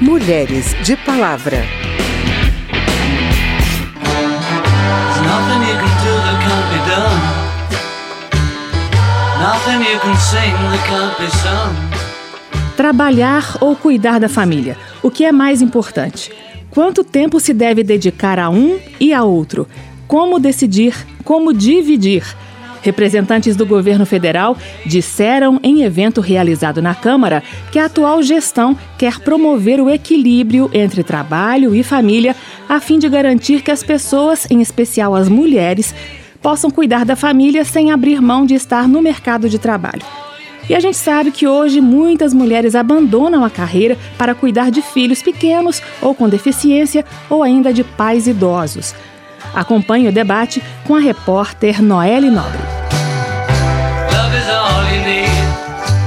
Mulheres de Palavra. Trabalhar ou cuidar da família? O que é mais importante? Quanto tempo se deve dedicar a um e a outro? Como decidir? Como dividir? Representantes do governo federal disseram em evento realizado na Câmara que a atual gestão quer promover o equilíbrio entre trabalho e família, a fim de garantir que as pessoas, em especial as mulheres, possam cuidar da família sem abrir mão de estar no mercado de trabalho. E a gente sabe que hoje muitas mulheres abandonam a carreira para cuidar de filhos pequenos ou com deficiência ou ainda de pais idosos. Acompanhe o debate com a repórter Noelle Nobre.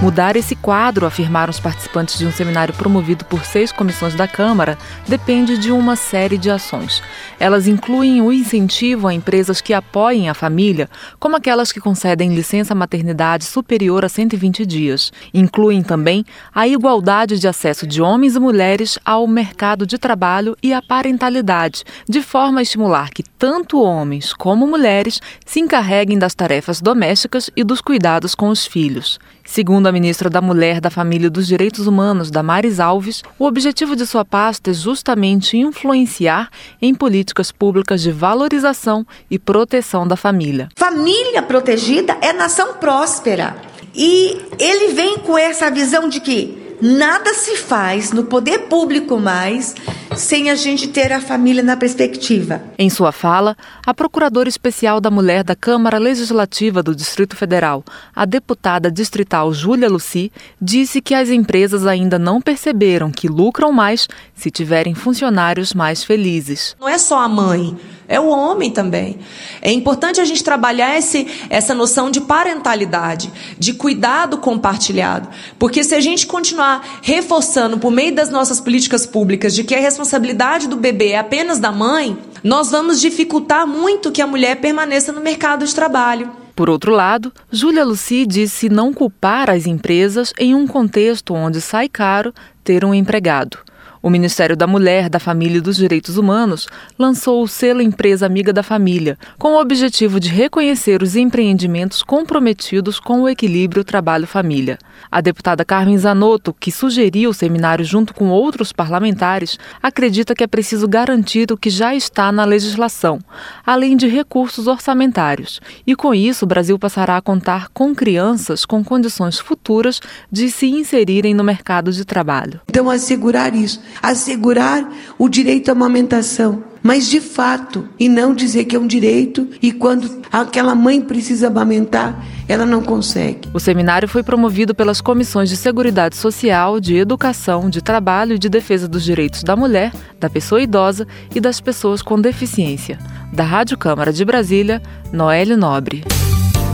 Mudar esse quadro, afirmaram os participantes de um seminário promovido por seis comissões da Câmara, depende de uma série de ações. Elas incluem o incentivo a empresas que apoiem a família, como aquelas que concedem licença maternidade superior a 120 dias. Incluem também a igualdade de acesso de homens e mulheres ao mercado de trabalho e à parentalidade, de forma a estimular que tanto homens como mulheres se encarreguem das tarefas domésticas e dos cuidados com os filhos. Segundo a ministra da Mulher, da Família e dos Direitos Humanos, Damares Alves, o objetivo de sua pasta é justamente influenciar em políticas públicas de valorização e proteção da família. Família protegida é nação próspera. E ele vem com essa visão de que nada se faz no poder público mais sem a gente ter a família na perspectiva. Em sua fala, a Procuradora Especial da Mulher da Câmara Legislativa do Distrito Federal, a deputada distrital Júlia Luci, disse que as empresas ainda não perceberam que lucram mais se tiverem funcionários mais felizes. Não é só a mãe, é o homem também. É importante a gente trabalhar esse, essa noção de parentalidade, de cuidado compartilhado. Porque se a gente continuar reforçando por meio das nossas políticas públicas de que a responsabilidade do bebê é apenas da mãe, nós vamos dificultar muito que a mulher permaneça no mercado de trabalho. Por outro lado, Júlia Luci disse não culpar as empresas em um contexto onde sai caro ter um empregado. O Ministério da Mulher, da Família e dos Direitos Humanos lançou o selo Empresa Amiga da Família, com o objetivo de reconhecer os empreendimentos comprometidos com o equilíbrio trabalho-família. A deputada Carmen Zanotto, que sugeriu o seminário junto com outros parlamentares, acredita que é preciso garantir o que já está na legislação, além de recursos orçamentários. E com isso, o Brasil passará a contar com crianças com condições futuras de se inserirem no mercado de trabalho. Então, assegurar isso assegurar o direito à amamentação, mas de fato, e não dizer que é um direito e quando aquela mãe precisa amamentar, ela não consegue. O seminário foi promovido pelas comissões de Seguridade Social, de Educação, de Trabalho e de Defesa dos Direitos da Mulher, da Pessoa Idosa e das Pessoas com Deficiência. Da Rádio Câmara de Brasília, Noélio Nobre.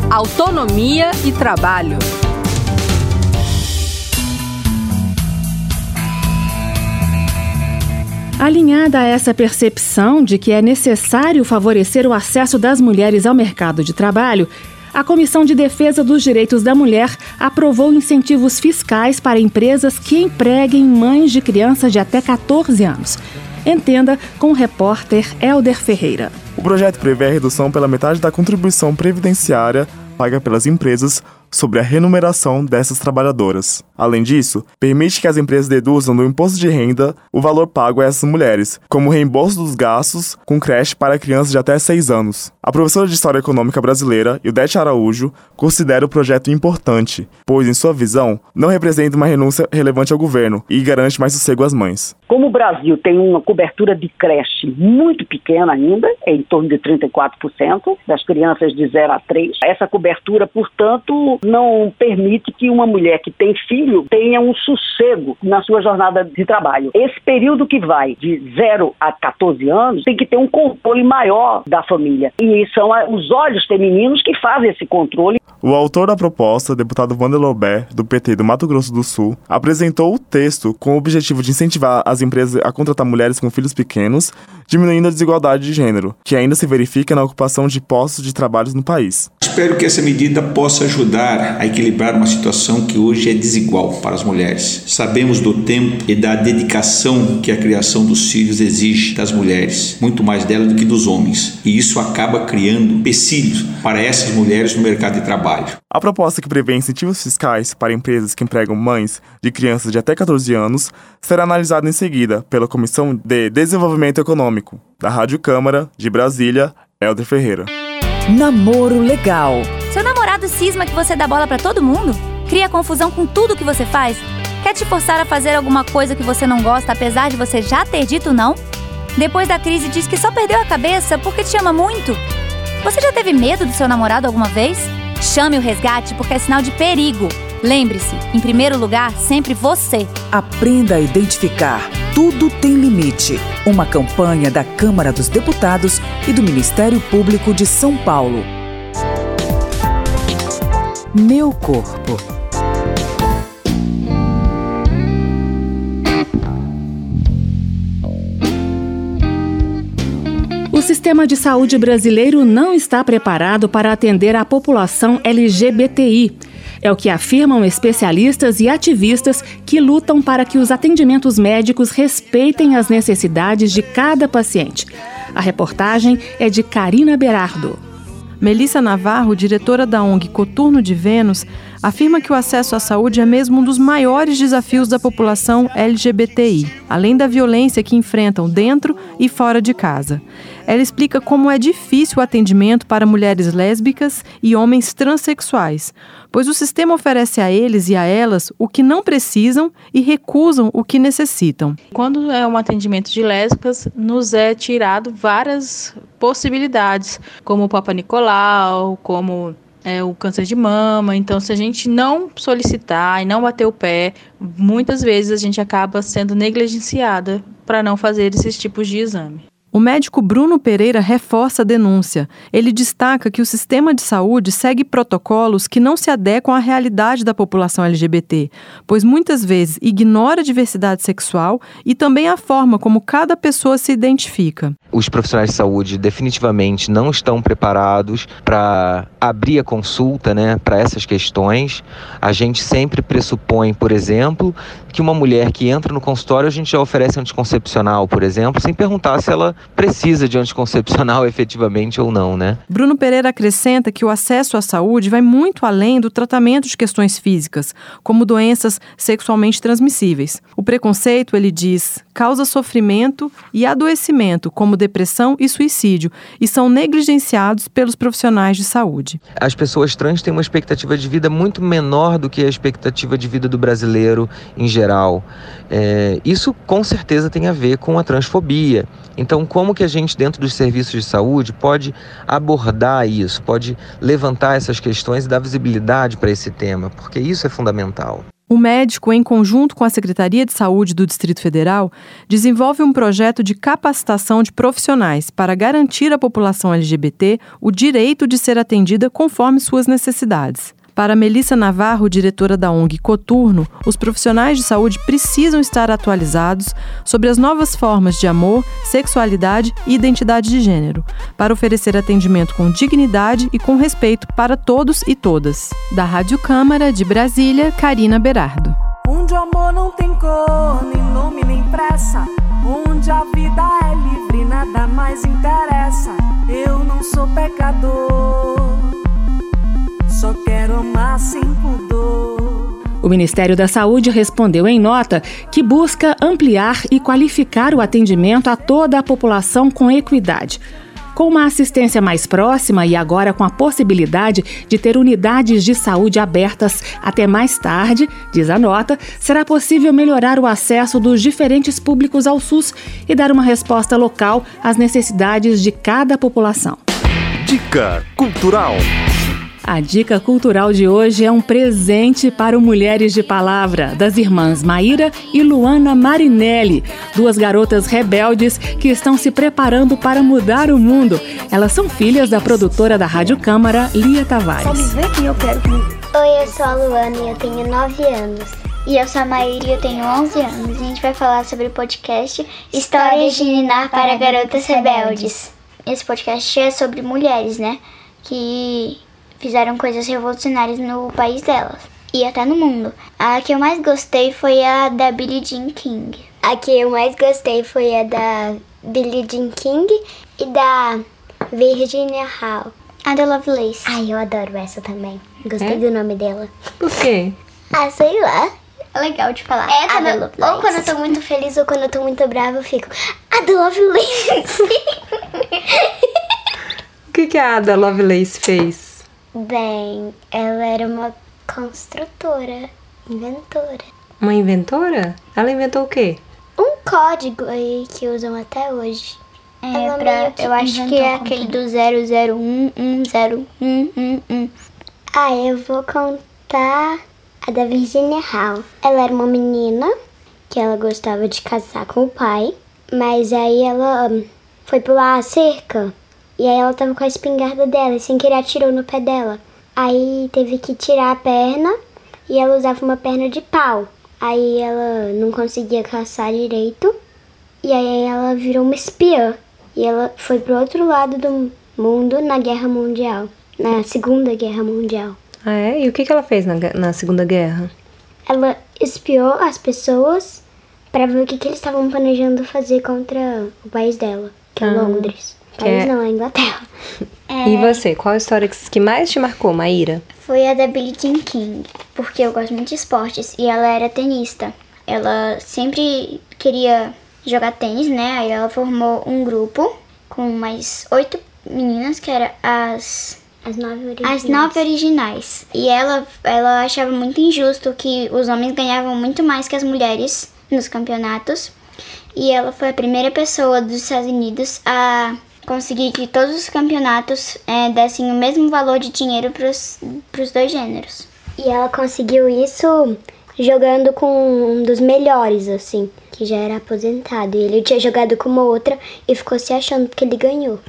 Autonomia e Trabalho. Alinhada a essa percepção de que é necessário favorecer o acesso das mulheres ao mercado de trabalho, a Comissão de Defesa dos Direitos da Mulher aprovou incentivos fiscais para empresas que empreguem mães de crianças de até 14 anos. Entenda com o repórter Helder Ferreira. O projeto prevê a redução pela metade da contribuição previdenciária paga pelas empresas sobre a remuneração dessas trabalhadoras. Além disso, permite que as empresas deduzam do imposto de renda o valor pago a essas mulheres, como o reembolso dos gastos com creche para crianças de até 6 anos. A professora de História Econômica Brasileira, Ildete Araújo, considera o projeto importante, pois, em sua visão, não representa uma renúncia relevante ao governo e garante mais sossego às mães. Como o Brasil tem uma cobertura de creche muito pequena ainda, é em torno de 34% das crianças de 0 a 3, essa cobertura, portanto, não permite que uma mulher que tem filho tenha um sossego na sua jornada de trabalho. Esse período que vai de 0 a 14 anos tem que ter um controle maior da família. E são os olhos femininos que fazem esse controle. O autor da proposta, deputado Wander Lobert, do PT do Mato Grosso do Sul, apresentou o texto com o objetivo de incentivar as empresas a contratar mulheres com filhos pequenos, diminuindo a desigualdade de gênero, que ainda se verifica na ocupação de postos de trabalho no país. Espero que essa medida possa ajudar a equilibrar uma situação que hoje é desigual igual para as mulheres. Sabemos do tempo e da dedicação que a criação dos filhos exige das mulheres, muito mais dela do que dos homens, e isso acaba criando empecilhos para essas mulheres no mercado de trabalho. A proposta que prevê incentivos fiscais para empresas que empregam mães de crianças de até 14 anos será analisada em seguida pela Comissão de Desenvolvimento Econômico da Rádio Câmara de Brasília, Helder Ferreira. Namoro legal. Seu namorado cisma que você dá bola para todo mundo? Cria confusão com tudo que você faz? Quer te forçar a fazer alguma coisa que você não gosta apesar de você já ter dito não? Depois da crise diz que só perdeu a cabeça porque te ama muito? Você já teve medo do seu namorado alguma vez? Chame o resgate porque é sinal de perigo. Lembre-se, em primeiro lugar, sempre você. Aprenda a identificar. Tudo tem limite. Uma campanha da Câmara dos Deputados e do Ministério Público de São Paulo. Meu corpo. O sistema de saúde brasileiro não está preparado para atender a população LGBTI. É o que afirmam especialistas e ativistas que lutam para que os atendimentos médicos respeitem as necessidades de cada paciente. A reportagem é de Karina Berardo. Melissa Navarro, diretora da ONG Coturno de Vênus, afirma que o acesso à saúde é mesmo um dos maiores desafios da população LGBTI, além da violência que enfrentam dentro e fora de casa. Ela explica como é difícil o atendimento para mulheres lésbicas e homens transexuais, pois o sistema oferece a eles e a elas o que não precisam e recusam o que necessitam. Quando é um atendimento de lésbicas, nos é tirado várias possibilidades, como o Papa Nicolau, como é, o câncer de mama. Então, se a gente não solicitar e não bater o pé, muitas vezes a gente acaba sendo negligenciada para não fazer esses tipos de exame. O médico Bruno Pereira reforça a denúncia. Ele destaca que o sistema de saúde segue protocolos que não se adequam à realidade da população LGBT, pois muitas vezes ignora a diversidade sexual e também a forma como cada pessoa se identifica. Os profissionais de saúde definitivamente não estão preparados para abrir a consulta né, para essas questões. A gente sempre pressupõe, por exemplo, que uma mulher que entra no consultório a gente já oferece anticoncepcional, por exemplo, sem perguntar se ela precisa de anticoncepcional efetivamente ou não, né? Bruno Pereira acrescenta que o acesso à saúde vai muito além do tratamento de questões físicas, como doenças sexualmente transmissíveis. O preconceito, ele diz, causa sofrimento e adoecimento, como depressão e suicídio, e são negligenciados pelos profissionais de saúde. As pessoas trans têm uma expectativa de vida muito menor do que a expectativa de vida do brasileiro em geral. É, isso com certeza tem a ver com a transfobia. Então, como que a gente, dentro dos serviços de saúde, pode abordar isso, pode levantar essas questões e dar visibilidade para esse tema? Porque isso é fundamental. O médico, em conjunto com a Secretaria de Saúde do Distrito Federal, desenvolve um projeto de capacitação de profissionais para garantir à população LGBT o direito de ser atendida conforme suas necessidades. Para Melissa Navarro, diretora da ONG Coturno, os profissionais de saúde precisam estar atualizados sobre as novas formas de amor, sexualidade e identidade de gênero, para oferecer atendimento com dignidade e com respeito para todos e todas. Da Rádio Câmara de Brasília, Karina Berardo. Onde o amor não tem cor, nem nome, nem pressa. Onde a vida é livre, nada mais interessa. Eu não sou pecador. Só quero amar sem pudor. O Ministério da Saúde respondeu em nota que busca ampliar e qualificar o atendimento a toda a população com equidade. Com uma assistência mais próxima e agora com a possibilidade de ter unidades de saúde abertas até mais tarde, diz a nota, será possível melhorar o acesso dos diferentes públicos ao SUS e dar uma resposta local às necessidades de cada população. Dica Cultural. A dica cultural de hoje é um presente para o Mulheres de Palavra, das irmãs Maíra e Luana Marinelli, duas garotas rebeldes que estão se preparando para mudar o mundo. Elas são filhas da produtora da Rádio Câmara, Lia Tavares. Só me vê que eu quero Oi, eu sou a Luana e eu tenho 9 anos. E eu sou a Maíra e eu tenho 11 anos. A gente vai falar sobre o podcast Histórias de Ninar para Garotas Rebeldes. Esse podcast é sobre mulheres, né? Que fizeram coisas revolucionárias no país delas. e até no mundo. A que eu mais gostei foi a da Billie Jean King. A que eu mais gostei foi a da Billie Jean King e da Virginia Hall. A da Lovelace. Ai, eu adoro essa também. Gostei É? do nome dela. Por quê? Ah, sei lá. É legal de falar. É, a da eu- Lovelace. Ou quando eu tô muito feliz ou quando eu tô muito brava, eu fico. A da Lovelace. O que, que a Ada Lovelace fez? Bem, ela era uma construtora, inventora. Uma inventora? Ela inventou o quê? Um código aí que usam até hoje. É, Ela pra- eu acho que é aquele do 0011011. Ah, eu vou contar a da Virginia Hall. Ela era uma menina que ela gostava de casar com o pai, mas aí ela hum, foi pular a cerca e aí ela tava com a espingarda dela e sem querer atirou no pé dela. Aí teve que tirar a perna e ela usava uma perna de pau. Aí ela não conseguia caçar direito e aí ela virou uma espiã. E ela foi pro outro lado do mundo na Guerra Mundial. Na Segunda Guerra Mundial. Ah, é? E o que, que ela fez na, na Segunda Guerra? Ela espiou as pessoas pra ver o que, que eles estavam planejando fazer contra o país dela, que é Ah, Londres. País é- não, é Inglaterra. E você, qual a história que, que mais te marcou, Maíra? Foi a da Billie Jean King, porque eu gosto muito de esportes e ela era tenista. Ela sempre queria jogar tênis, né? Aí ela formou um grupo com mais oito meninas, que eram as. As nove originais. As nove originais. E ela, ela achava muito injusto que os homens ganhavam muito mais que as mulheres nos campeonatos. E ela foi a primeira pessoa dos Estados Unidos a conseguir que todos os campeonatos eh, dessem o mesmo valor de dinheiro para os dois gêneros. E ela conseguiu isso jogando com um dos melhores, assim, que já era aposentado. E ele tinha jogado com uma outra e ficou se achando que ele ganhou.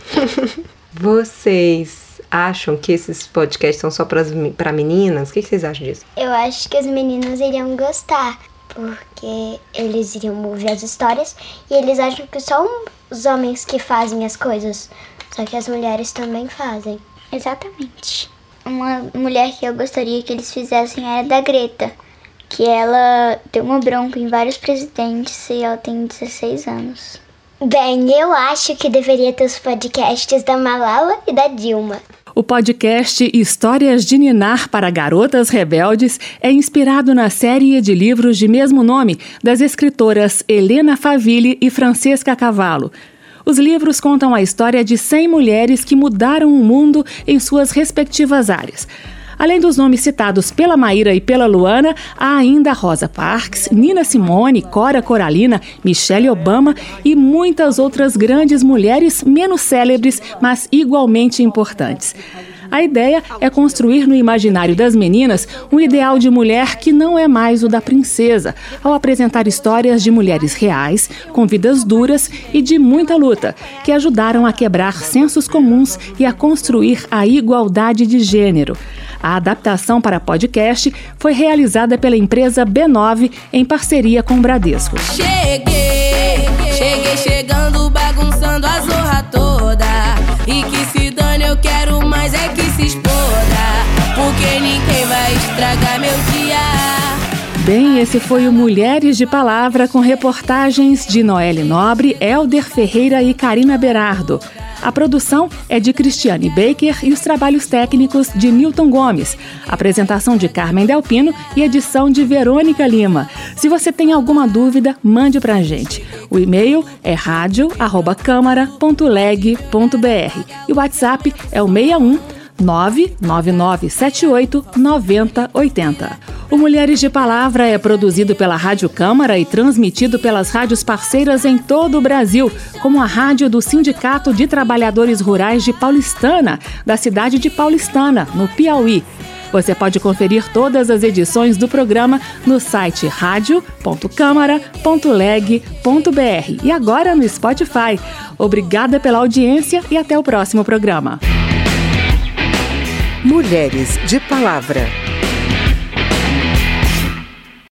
Vocês acham que esses podcasts são só para meninas? O que, que vocês acham disso? Eu acho que as meninas iriam gostar, porque eles iriam ouvir as histórias e eles acham que só os homens que fazem as coisas, só que as mulheres também fazem. Exatamente. Uma mulher que eu gostaria que eles fizessem era da Greta, que ela deu uma bronca em vários presidentes e ela tem 16 anos. Bem, eu acho que deveria ter os podcasts da Malala e da Dilma. O podcast Histórias de Ninar para Garotas Rebeldes é inspirado na série de livros de mesmo nome das escritoras Helena Faville e Francesca Cavallo. Os livros contam a história de 100 mulheres que mudaram o mundo em suas respectivas áreas. Além dos nomes citados pela Maíra e pela Luana, há ainda Rosa Parks, Nina Simone, Cora Coralina, Michelle Obama e muitas outras grandes mulheres menos célebres, mas igualmente importantes. A ideia é construir no imaginário das meninas um ideal de mulher que não é mais o da princesa, ao apresentar histórias de mulheres reais, com vidas duras e de muita luta, que ajudaram a quebrar sensos comuns e a construir a igualdade de gênero. A adaptação para podcast foi realizada pela empresa B9 em parceria com o Bradesco. Cheguei, cheguei chegando, bagunçando a zorra toda. E que se dane, eu quero mais é que se exploda. Porque ninguém vai estragar meu dia. Bem, esse foi o Mulheres de Palavra com reportagens de Noelle Nobre, Elder Ferreira e Karina Berardo. A produção é de Cristiane Baker e os trabalhos técnicos de Newton Gomes. Apresentação de Carmen Delpino e edição de Verônica Lima. Se você tem alguma dúvida, mande pra gente. O e-mail é radio@câmara.leg.br e o WhatsApp é o 61 99978 9080. O Mulheres de Palavra é produzido pela Rádio Câmara e transmitido pelas rádios parceiras em todo o Brasil, como a rádio do Sindicato de Trabalhadores Rurais de Paulistana, da cidade de Paulistana, no Piauí. Você pode conferir todas as edições do programa no site radio.câmara.leg.br e agora no Spotify. Obrigada pela audiência e até o próximo programa. Mulheres de Palavra.